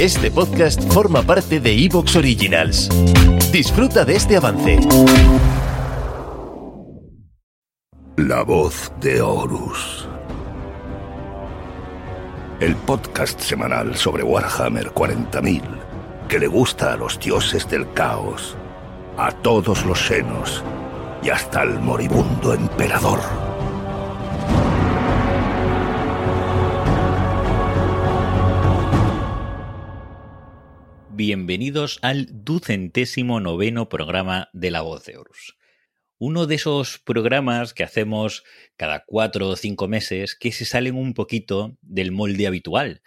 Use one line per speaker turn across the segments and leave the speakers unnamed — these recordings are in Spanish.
Este podcast forma parte de Evox Originals. Disfruta de este avance.
La voz de Horus. El podcast semanal sobre Warhammer 40.000 que le gusta a los dioses del caos, a todos los senos y hasta al moribundo emperador.
Bienvenidos al ducentésimo noveno programa de La Voz de Horus. Uno de esos programas que hacemos cada cuatro o cinco meses que se salen un poquito del molde habitual.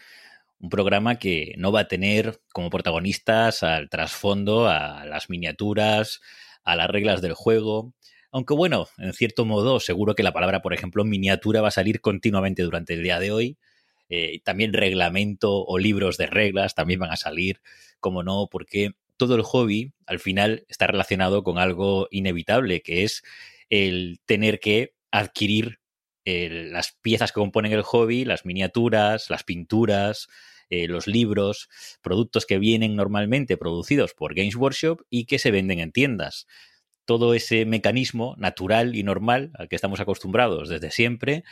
Un programa que no va a tener como protagonistas al trasfondo, a las miniaturas, a las reglas del juego. Aunque bueno, en cierto modo, seguro que la palabra, por ejemplo, miniatura va a salir continuamente durante el día de hoy. Eh, también reglamento o libros de reglas también van a salir como no, porque todo el hobby al final está relacionado con algo inevitable, que es el tener que adquirir las piezas que componen el hobby, las miniaturas, las pinturas, eh, los libros, productos que vienen normalmente producidos por Games Workshop y que se venden en tiendas. Todo ese mecanismo natural y normal al que estamos acostumbrados desde siempre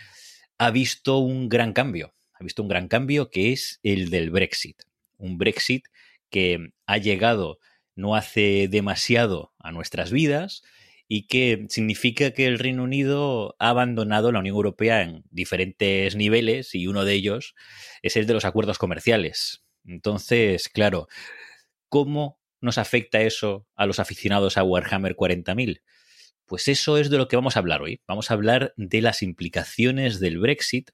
ha visto un gran cambio. Ha visto un gran cambio que es el del Brexit. Un Brexit que ha llegado no hace demasiado a nuestras vidas y que significa que el Reino Unido ha abandonado la Unión Europea en diferentes niveles y uno de ellos es el de los acuerdos comerciales. Entonces, claro, ¿cómo nos afecta eso a los aficionados a Warhammer 40.000? Pues eso es de lo que vamos a hablar hoy. Vamos a hablar de las implicaciones del Brexit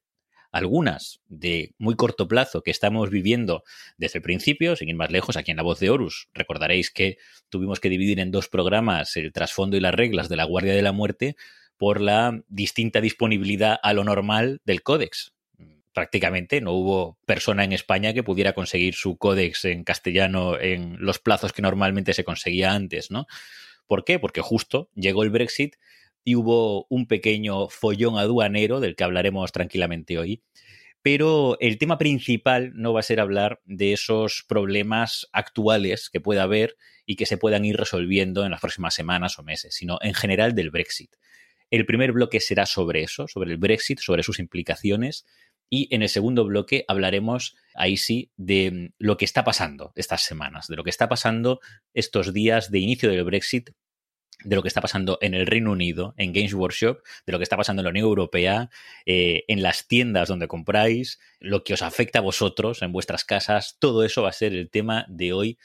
algunas de muy corto plazo que estamos viviendo desde el principio, sin ir más lejos, aquí en La Voz de Horus. Recordaréis que tuvimos que dividir en dos programas el trasfondo y las reglas de la Guardia de la Muerte por la distinta disponibilidad a lo normal del códex. Prácticamente no hubo persona en España que pudiera conseguir su códex en castellano en los plazos que normalmente se conseguía antes, ¿no? ¿Por qué? Porque justo llegó el Brexit y hubo un pequeño follón aduanero del que hablaremos tranquilamente hoy. Pero el tema principal no va a ser hablar de esos problemas actuales que pueda haber y que se puedan ir resolviendo en las próximas semanas o meses, sino en general del Brexit. El primer bloque será sobre eso, sobre el Brexit, sobre sus implicaciones, y en el segundo bloque hablaremos, ahí sí, de lo que está pasando estas semanas, de lo que está pasando estos días de inicio del Brexit de lo que está pasando en el Reino Unido, en Games Workshop, de lo que está pasando en la Unión Europea, eh, en las tiendas donde compráis, lo que os afecta a vosotros en vuestras casas, todo eso va a ser el tema de hoy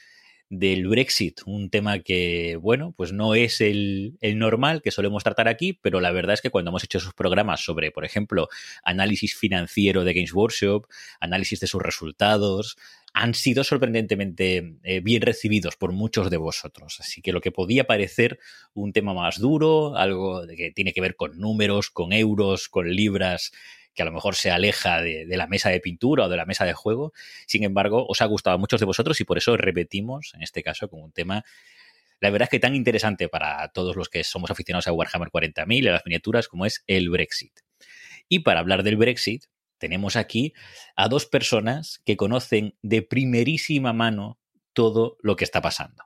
del Brexit, un tema que, bueno, pues no es el, el, normal que solemos tratar aquí, pero la verdad es que cuando hemos hecho esos programas sobre, por ejemplo, análisis financiero de Games Workshop, análisis de sus resultados, han sido sorprendentemente eh, bien recibidos por muchos de vosotros. Así que lo que podía parecer un tema más duro, algo que tiene que ver con números, con euros, con libras, que a lo mejor se aleja de, la mesa de pintura o de la mesa de juego. Sin embargo, os ha gustado a muchos de vosotros y por eso repetimos, en este caso, como un tema la verdad es que tan interesante para todos los que somos aficionados a Warhammer 40.000 y a las miniaturas como es el Brexit. Y para hablar del Brexit, tenemos aquí a dos personas que conocen de primerísima mano todo lo que está pasando.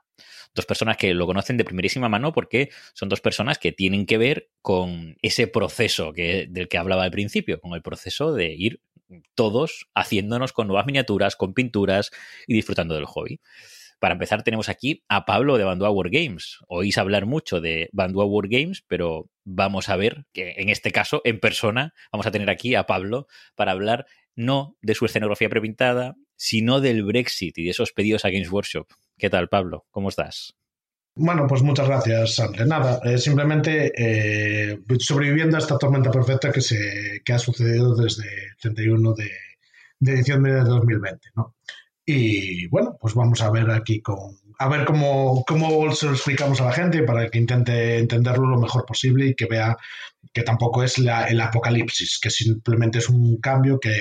Dos personas que lo conocen de primerísima mano porque son dos personas que tienen que ver con ese proceso que, del que hablaba al principio, con el proceso de ir todos haciéndonos con nuevas miniaturas, con pinturas y disfrutando del hobby. Para empezar, tenemos aquí a Pablo de Bandua War Games. Oís hablar mucho de Bandua War Games, pero vamos a ver que en este caso, en persona, vamos a tener aquí a Pablo para hablar no de su escenografía prepintada, sino del Brexit y de esos pedidos a Games Workshop. ¿Qué tal, Pablo? ¿Cómo estás?
Bueno, pues muchas gracias, André. Nada, eh, simplemente eh, sobreviviendo a esta tormenta perfecta que, se, que ha sucedido desde el 31 de, de diciembre de 2020. ¿no? Y bueno, pues vamos a ver aquí con a ver cómo, cómo se lo explicamos a la gente para que intente entenderlo lo mejor posible y que vea que tampoco es la, el apocalipsis, que simplemente es un cambio que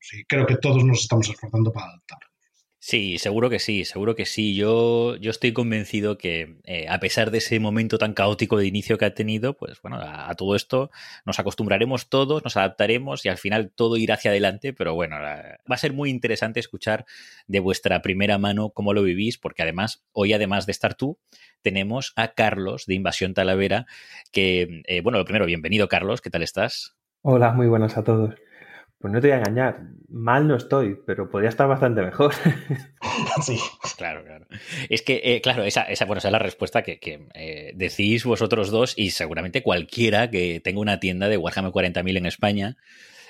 sí, creo que todos nos estamos esforzando para adaptar.
Sí, seguro que sí, seguro que sí. Yo, yo estoy convencido que eh, a pesar de ese momento tan caótico de inicio que ha tenido, pues bueno, a, todo esto nos acostumbraremos todos, nos adaptaremos y al final todo irá hacia adelante, pero bueno, va a ser muy interesante escuchar de vuestra primera mano cómo lo vivís, porque además, hoy además de estar tú, tenemos a Carlos de Invasión Talavera, que, eh, bueno, lo primero, bienvenido Carlos, ¿qué tal estás?
Hola, muy buenas a todos. Pues no te voy a engañar, mal no estoy, pero podría estar bastante mejor.
sí, claro, claro. Es que, eh, claro, esa, esa, bueno, esa es la respuesta que, eh, decís vosotros dos y seguramente cualquiera que tenga una tienda de Warhammer 40.000 en España,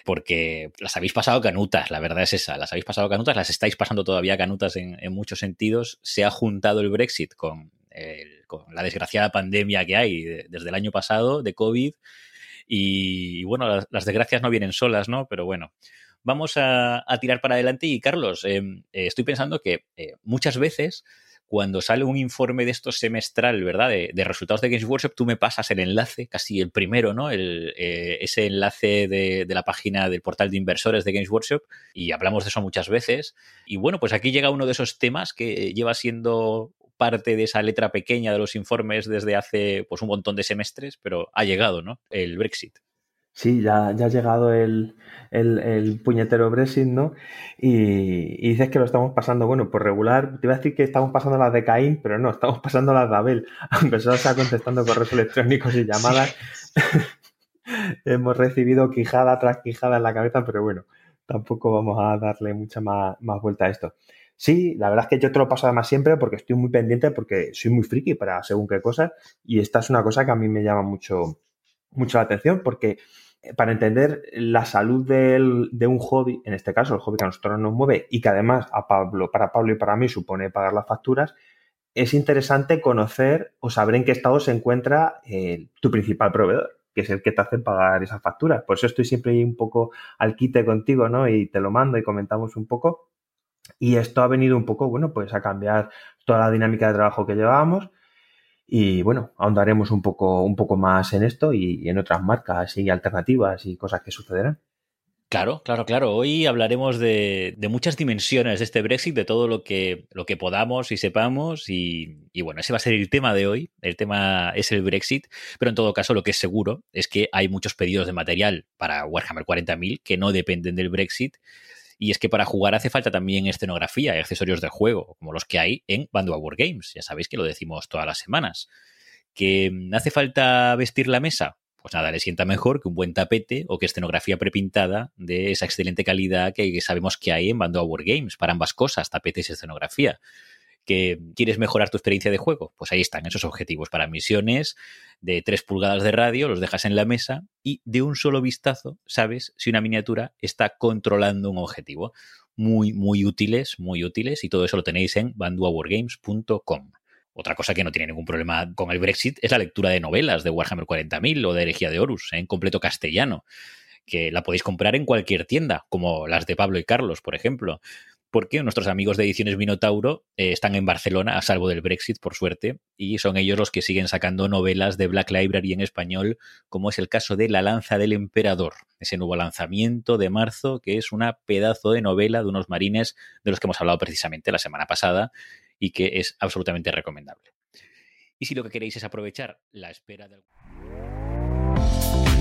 porque las habéis pasado canutas, la verdad es esa, las habéis pasado canutas, las estáis pasando todavía canutas en, muchos sentidos. Se ha juntado el Brexit con, con la desgraciada pandemia que hay desde el año pasado de COVID y, bueno, las, desgracias no vienen solas, ¿no? Pero bueno, vamos a, tirar para adelante. Y Carlos, em, eh, estoy pensando que eh, muchas veces cuando sale un informe de estos semestral, ¿verdad? De, resultados de Games Workshop, tú me pasas el enlace, casi el primero, ¿no? El, eh, ese enlace de, de, la página del portal de inversores de Games Workshop y hablamos de eso muchas veces. Y bueno, pues aquí llega uno de esos temas que lleva siendo parte de esa letra pequeña de los informes desde hace pues un montón de semestres, pero ha llegado, ¿no? El Brexit.
Sí, ya, ya ha llegado el, puñetero Brexit, ¿no? Y, dices que lo estamos pasando, bueno, por regular, te iba a decir que estamos pasando las de Caín, pero no, estamos pasando las de Abel, aunque solo sea contestando correos electrónicos y llamadas. Hemos recibido quijada tras quijada en la cabeza, pero bueno, tampoco vamos a darle mucha más, más vuelta a esto. Sí, la verdad es que yo te lo paso además siempre porque estoy muy pendiente, porque soy muy friki para según qué cosas, y esta es una cosa que a mí me llama mucho, mucho la atención, porque eh, para entender la salud de un hobby, en este caso el hobby que a nosotros nos mueve y que además a Pablo, para Pablo y para mí supone pagar las facturas, es interesante conocer o saber en qué estado se encuentra eh, tu principal proveedor, que es el que te hace pagar esas facturas. Por eso estoy siempre un poco al quite contigo, ¿no? Y te lo mando y comentamos un poco. Y esto ha venido un poco, bueno, pues a cambiar toda la dinámica de trabajo que llevábamos. Y bueno, ahondaremos un poco, un poco más en esto y, en otras marcas y alternativas y cosas que sucederán.
Claro, claro, claro. Hoy hablaremos de, muchas dimensiones de este Brexit, de todo lo que, lo que podamos y sepamos. Y, y, bueno, ese va a ser el tema de hoy. El tema es el Brexit, pero en todo caso lo que es seguro es que hay muchos pedidos de material para Warhammer 40.000 que no dependen del Brexit y es que para jugar hace falta también escenografía y accesorios de juego, como los que hay en Bando War Games. Ya sabéis que lo decimos todas las semanas. ¿Que mm, hace falta vestir la mesa? Pues nada, le sienta mejor que un buen tapete o que escenografía prepintada de esa excelente calidad que sabemos que hay en Bando War Games para ambas cosas, tapetes y escenografía que quieres mejorar tu experiencia de juego, pues ahí están esos objetivos para misiones de 3 pulgadas de radio, los dejas en la mesa y de un solo vistazo sabes si una miniatura está controlando un objetivo. Muy, muy útiles, muy útiles y todo eso lo tenéis en banduawargames.com. Otra cosa que no tiene ningún problema con el Brexit es la lectura de novelas de Warhammer 40.000 o de Herejía de Horus en completo castellano, que la podéis comprar en cualquier tienda, como las de Pablo y Carlos, por ejemplo porque nuestros amigos de Ediciones Minotauro eh, están en Barcelona, a salvo del Brexit, por suerte, y son ellos los que siguen sacando novelas de Black Library en español, como es el caso de La Lanza del Emperador, ese nuevo lanzamiento de marzo, que es una pedazo de novela de unos marines de los que hemos hablado precisamente la semana pasada y que es absolutamente recomendable. Y si lo que queréis es aprovechar la espera del...